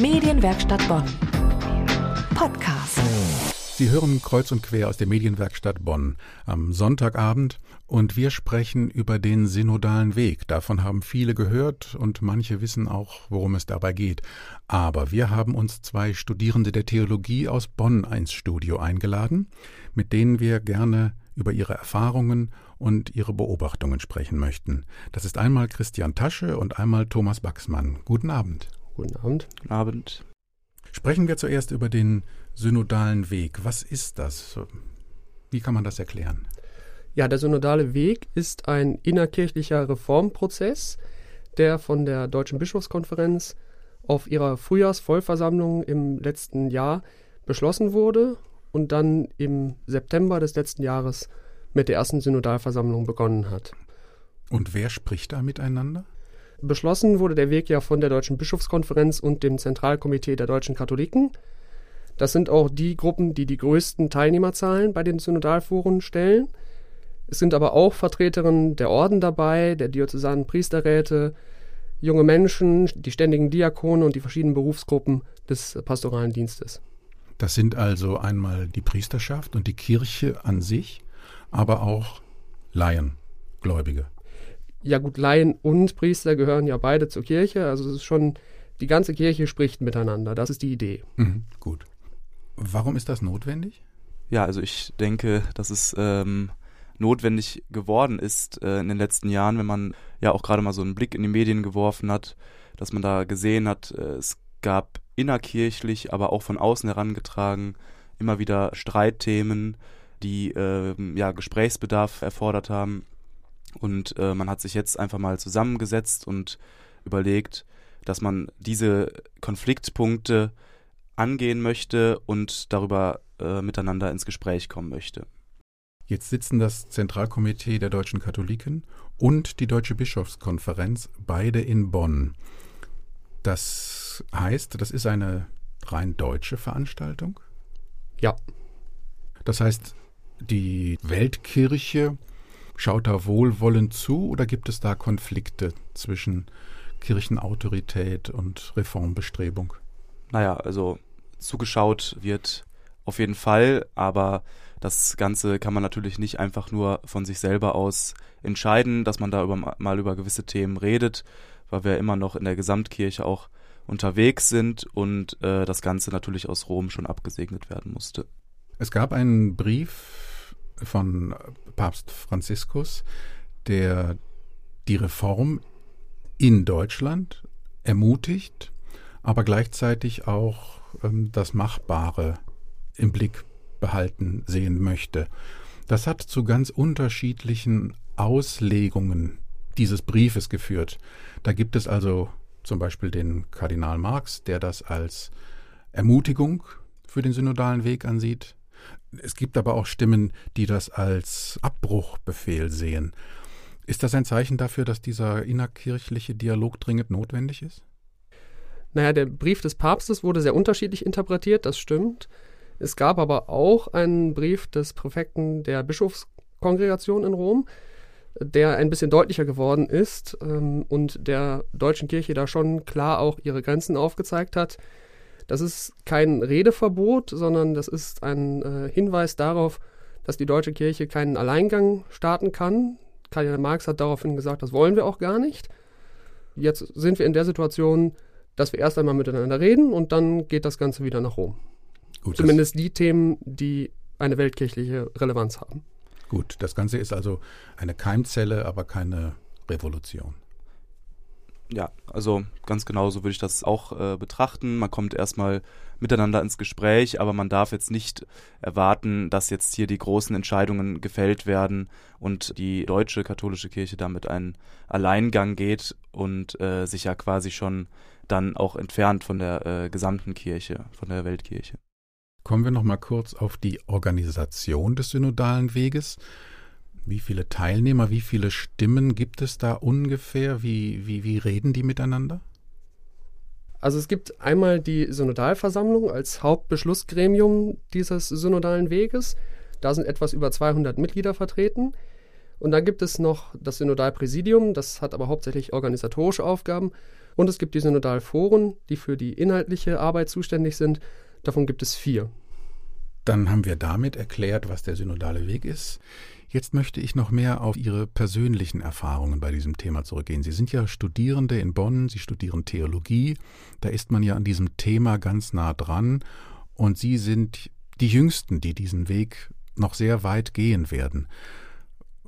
Medienwerkstatt Bonn. Podcast. Sie hören kreuz und quer aus der Medienwerkstatt Bonn am Sonntagabend und wir sprechen über den synodalen Weg. Davon haben viele gehört und manche wissen auch, worum es dabei geht. Aber wir haben uns zwei Studierende der Theologie aus Bonn ins Studio eingeladen, mit denen wir gerne über ihre Erfahrungen und ihre Beobachtungen sprechen möchten. Das ist einmal Christian Tasche und einmal Thomas Baxmann. Guten Abend. Guten Abend. Guten Abend. Sprechen wir zuerst über den synodalen Weg. Was ist das? Wie kann man das erklären? Ja, der synodale Weg ist ein innerkirchlicher Reformprozess, der von der Deutschen Bischofskonferenz auf ihrer Frühjahrsvollversammlung im letzten Jahr beschlossen wurde und dann im September des letzten Jahres mit der ersten Synodalversammlung begonnen hat. Und wer spricht da miteinander? Beschlossen wurde der Weg ja von der Deutschen Bischofskonferenz und dem Zentralkomitee der deutschen Katholiken. Das sind auch die Gruppen, die die größten Teilnehmerzahlen bei den Synodalforen stellen. Es sind aber auch Vertreterinnen der Orden dabei, der diözesanen Priesterräte, junge Menschen, die ständigen Diakone und die verschiedenen Berufsgruppen des pastoralen Dienstes. Das sind also einmal die Priesterschaft und die Kirche an sich, aber auch Laien, Gläubige ja gut, Laien und Priester gehören ja beide zur Kirche. Also es ist schon, die ganze Kirche spricht miteinander. Das ist die Idee. Mhm, gut. Warum ist das notwendig? Ja, also ich denke, dass es ähm, notwendig geworden ist äh, in den letzten Jahren, wenn man ja auch gerade mal so einen Blick in die Medien geworfen hat, dass man da gesehen hat, äh, es gab innerkirchlich, aber auch von außen herangetragen immer wieder Streitthemen, die äh, ja Gesprächsbedarf erfordert haben. Und äh, man hat sich jetzt einfach mal zusammengesetzt und überlegt, dass man diese Konfliktpunkte angehen möchte und darüber äh, miteinander ins Gespräch kommen möchte. Jetzt sitzen das Zentralkomitee der deutschen Katholiken und die Deutsche Bischofskonferenz beide in Bonn. Das heißt, das ist eine rein deutsche Veranstaltung? Ja. Das heißt, die Weltkirche Schaut da wohlwollend zu oder gibt es da Konflikte zwischen Kirchenautorität und Reformbestrebung? Naja, also zugeschaut wird auf jeden Fall, aber das Ganze kann man natürlich nicht einfach nur von sich selber aus entscheiden, dass man da über, mal über gewisse Themen redet, weil wir immer noch in der Gesamtkirche auch unterwegs sind und äh, das Ganze natürlich aus Rom schon abgesegnet werden musste. Es gab einen Brief von Papst Franziskus, der die Reform in Deutschland ermutigt, aber gleichzeitig auch ähm, das Machbare im Blick behalten sehen möchte. Das hat zu ganz unterschiedlichen Auslegungen dieses Briefes geführt. Da gibt es also zum Beispiel den Kardinal Marx, der das als Ermutigung für den synodalen Weg ansieht. Es gibt aber auch Stimmen, die das als Abbruchbefehl sehen. Ist das ein Zeichen dafür, dass dieser innerkirchliche Dialog dringend notwendig ist? Naja, der Brief des Papstes wurde sehr unterschiedlich interpretiert, das stimmt. Es gab aber auch einen Brief des Präfekten der Bischofskongregation in Rom, der ein bisschen deutlicher geworden ist ähm, und der deutschen Kirche da schon klar auch ihre Grenzen aufgezeigt hat. Das ist kein Redeverbot, sondern das ist ein äh, Hinweis darauf, dass die deutsche Kirche keinen Alleingang starten kann. Kardinal Marx hat daraufhin gesagt, das wollen wir auch gar nicht. Jetzt sind wir in der Situation, dass wir erst einmal miteinander reden und dann geht das Ganze wieder nach Rom. Gut, Zumindest die Themen, die eine weltkirchliche Relevanz haben. Gut, das Ganze ist also eine Keimzelle, aber keine Revolution ja, also ganz genau so würde ich das auch äh, betrachten. Man kommt erstmal miteinander ins Gespräch, aber man darf jetzt nicht erwarten, dass jetzt hier die großen Entscheidungen gefällt werden und die deutsche katholische Kirche damit einen Alleingang geht und äh, sich ja quasi schon dann auch entfernt von der äh, gesamten Kirche, von der Weltkirche. Kommen wir noch mal kurz auf die Organisation des synodalen Weges. Wie viele Teilnehmer, wie viele Stimmen gibt es da ungefähr? Wie, wie, wie reden die miteinander? Also es gibt einmal die Synodalversammlung als Hauptbeschlussgremium dieses synodalen Weges. Da sind etwas über 200 Mitglieder vertreten. Und dann gibt es noch das Synodalpräsidium, das hat aber hauptsächlich organisatorische Aufgaben. Und es gibt die Synodalforen, die für die inhaltliche Arbeit zuständig sind. Davon gibt es vier. Dann haben wir damit erklärt, was der synodale Weg ist. Jetzt möchte ich noch mehr auf Ihre persönlichen Erfahrungen bei diesem Thema zurückgehen. Sie sind ja Studierende in Bonn, Sie studieren Theologie, da ist man ja an diesem Thema ganz nah dran und Sie sind die Jüngsten, die diesen Weg noch sehr weit gehen werden.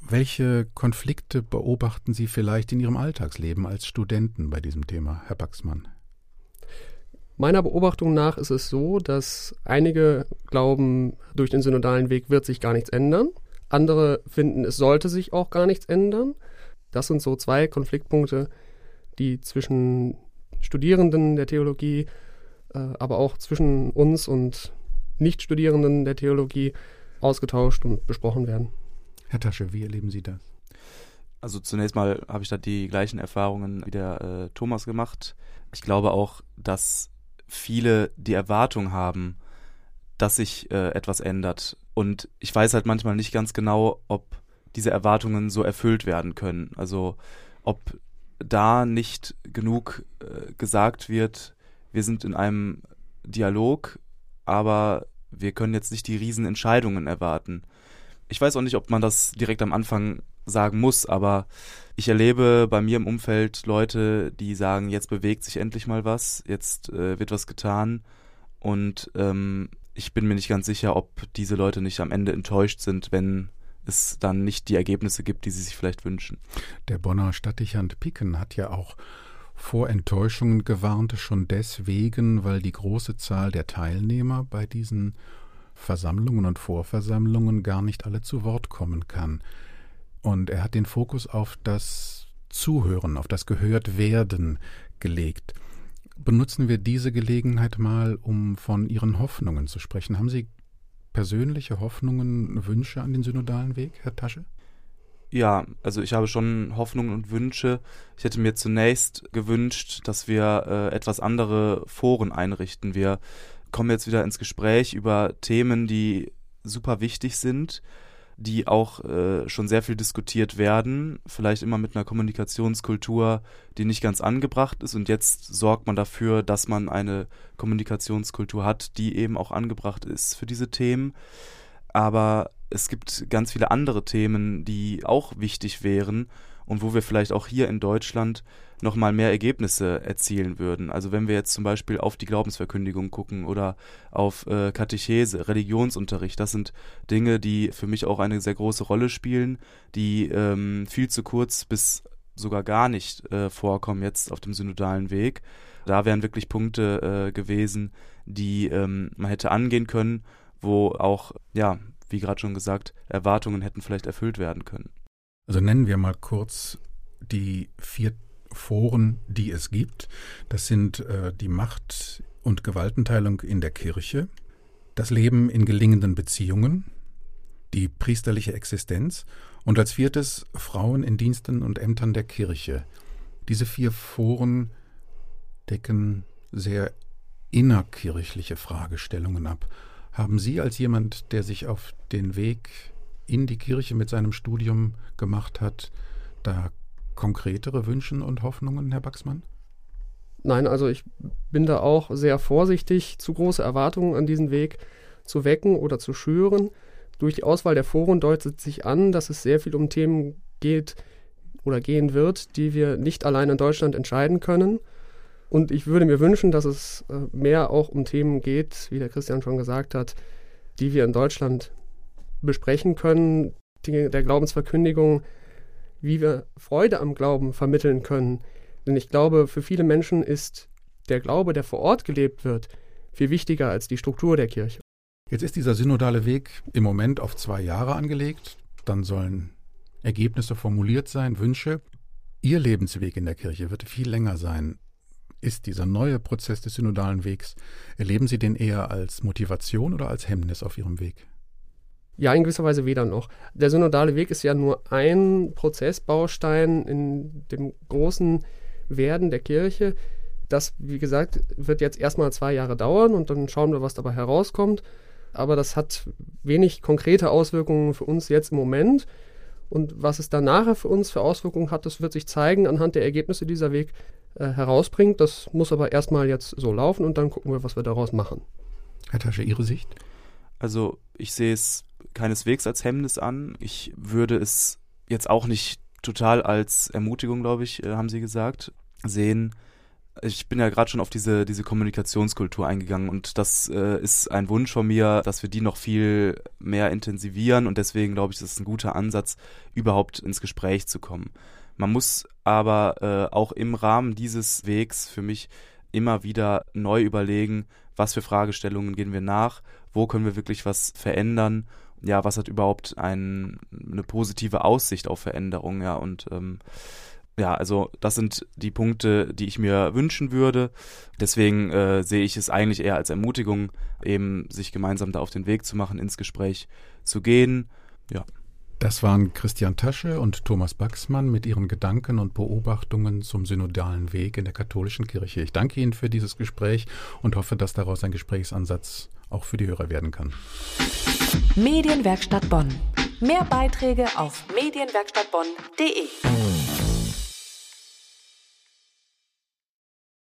Welche Konflikte beobachten Sie vielleicht in Ihrem Alltagsleben als Studenten bei diesem Thema, Herr Baxmann? Meiner Beobachtung nach ist es so, dass einige glauben, durch den synodalen Weg wird sich gar nichts ändern. Andere finden, es sollte sich auch gar nichts ändern. Das sind so zwei Konfliktpunkte, die zwischen Studierenden der Theologie, äh, aber auch zwischen uns und Nichtstudierenden der Theologie ausgetauscht und besprochen werden. Herr Tasche, wie erleben Sie das? Also zunächst mal habe ich da die gleichen Erfahrungen wie der äh, Thomas gemacht. Ich glaube auch, dass viele die Erwartung haben, dass sich äh, etwas ändert. Und ich weiß halt manchmal nicht ganz genau, ob diese Erwartungen so erfüllt werden können. Also ob da nicht genug äh, gesagt wird, wir sind in einem Dialog, aber wir können jetzt nicht die Riesenentscheidungen erwarten. Ich weiß auch nicht, ob man das direkt am Anfang sagen muss, aber ich erlebe bei mir im Umfeld Leute, die sagen, jetzt bewegt sich endlich mal was, jetzt äh, wird was getan und ähm, ich bin mir nicht ganz sicher, ob diese Leute nicht am Ende enttäuscht sind, wenn es dann nicht die Ergebnisse gibt, die sie sich vielleicht wünschen. Der Bonner Stadtdichand Picken hat ja auch vor Enttäuschungen gewarnt, schon deswegen, weil die große Zahl der Teilnehmer bei diesen Versammlungen und Vorversammlungen gar nicht alle zu Wort kommen kann. Und er hat den Fokus auf das Zuhören, auf das Gehörtwerden gelegt. Benutzen wir diese Gelegenheit mal, um von Ihren Hoffnungen zu sprechen. Haben Sie persönliche Hoffnungen, Wünsche an den synodalen Weg, Herr Tasche? Ja, also ich habe schon Hoffnungen und Wünsche. Ich hätte mir zunächst gewünscht, dass wir äh, etwas andere Foren einrichten. Wir kommen jetzt wieder ins Gespräch über Themen, die super wichtig sind, die auch äh, schon sehr viel diskutiert werden, vielleicht immer mit einer Kommunikationskultur, die nicht ganz angebracht ist. Und jetzt sorgt man dafür, dass man eine Kommunikationskultur hat, die eben auch angebracht ist für diese Themen. Aber es gibt ganz viele andere Themen, die auch wichtig wären und wo wir vielleicht auch hier in Deutschland nochmal mehr Ergebnisse erzielen würden. Also wenn wir jetzt zum Beispiel auf die Glaubensverkündigung gucken oder auf äh, Katechese, Religionsunterricht, das sind Dinge, die für mich auch eine sehr große Rolle spielen, die ähm, viel zu kurz bis sogar gar nicht äh, vorkommen jetzt auf dem synodalen Weg. Da wären wirklich Punkte äh, gewesen, die ähm, man hätte angehen können, wo auch, ja, wie gerade schon gesagt, Erwartungen hätten vielleicht erfüllt werden können. Also nennen wir mal kurz die vier Foren, die es gibt. Das sind äh, die Macht- und Gewaltenteilung in der Kirche, das Leben in gelingenden Beziehungen, die priesterliche Existenz und als viertes Frauen in Diensten und Ämtern der Kirche. Diese vier Foren decken sehr innerkirchliche Fragestellungen ab. Haben Sie als jemand, der sich auf den Weg in die Kirche mit seinem Studium gemacht hat, da konkretere Wünsche und Hoffnungen, Herr Baxmann? Nein, also ich bin da auch sehr vorsichtig, zu große Erwartungen an diesen Weg zu wecken oder zu schüren. Durch die Auswahl der Foren deutet sich an, dass es sehr viel um Themen geht oder gehen wird, die wir nicht allein in Deutschland entscheiden können. Und ich würde mir wünschen, dass es äh, mehr auch um Themen geht, wie der Christian schon gesagt hat, die wir in Deutschland besprechen können, Dinge der Glaubensverkündigung, wie wir Freude am Glauben vermitteln können. Denn ich glaube, für viele Menschen ist der Glaube, der vor Ort gelebt wird, viel wichtiger als die Struktur der Kirche. Jetzt ist dieser synodale Weg im Moment auf zwei Jahre angelegt. Dann sollen Ergebnisse formuliert sein, Wünsche. Ihr Lebensweg in der Kirche wird viel länger sein. Ist dieser neue Prozess des synodalen Wegs, erleben Sie den eher als Motivation oder als Hemmnis auf Ihrem Weg? Ja, in gewisser Weise weder noch. Der synodale Weg ist ja nur ein Prozessbaustein in dem großen Werden der Kirche. Das, wie gesagt, wird jetzt erstmal zwei Jahre dauern und dann schauen wir, was dabei herauskommt. Aber das hat wenig konkrete Auswirkungen für uns jetzt im Moment. Und was es dann nachher für uns für Auswirkungen hat, das wird sich zeigen anhand der Ergebnisse dieser Weg, äh, herausbringt. Das muss aber erstmal jetzt so laufen und dann gucken wir, was wir daraus machen. Herr Tasche, Ihre Sicht? Also ich sehe es keineswegs als Hemmnis an. Ich würde es jetzt auch nicht total als Ermutigung, glaube ich, äh, haben Sie gesagt, sehen. Ich bin ja gerade schon auf diese, diese Kommunikationskultur eingegangen und das äh, ist ein Wunsch von mir, dass wir die noch viel mehr intensivieren und deswegen glaube ich, das ist ein guter Ansatz, überhaupt ins Gespräch zu kommen. Man muss aber äh, auch im Rahmen dieses Wegs für mich immer wieder neu überlegen, was für Fragestellungen gehen wir nach, wo können wir wirklich was verändern ja, was hat überhaupt ein, eine positive Aussicht auf Veränderung, ja, und ähm, ja, also das sind die Punkte, die ich mir wünschen würde. Deswegen äh, sehe ich es eigentlich eher als Ermutigung, eben sich gemeinsam da auf den Weg zu machen, ins Gespräch zu gehen. Ja. Das waren Christian Tasche und Thomas Baxmann mit ihren Gedanken und Beobachtungen zum synodalen Weg in der katholischen Kirche. Ich danke Ihnen für dieses Gespräch und hoffe, dass daraus ein Gesprächsansatz auch für die Hörer werden kann. Medienwerkstatt Bonn. Mehr Beiträge auf medienwerkstattbonn.de.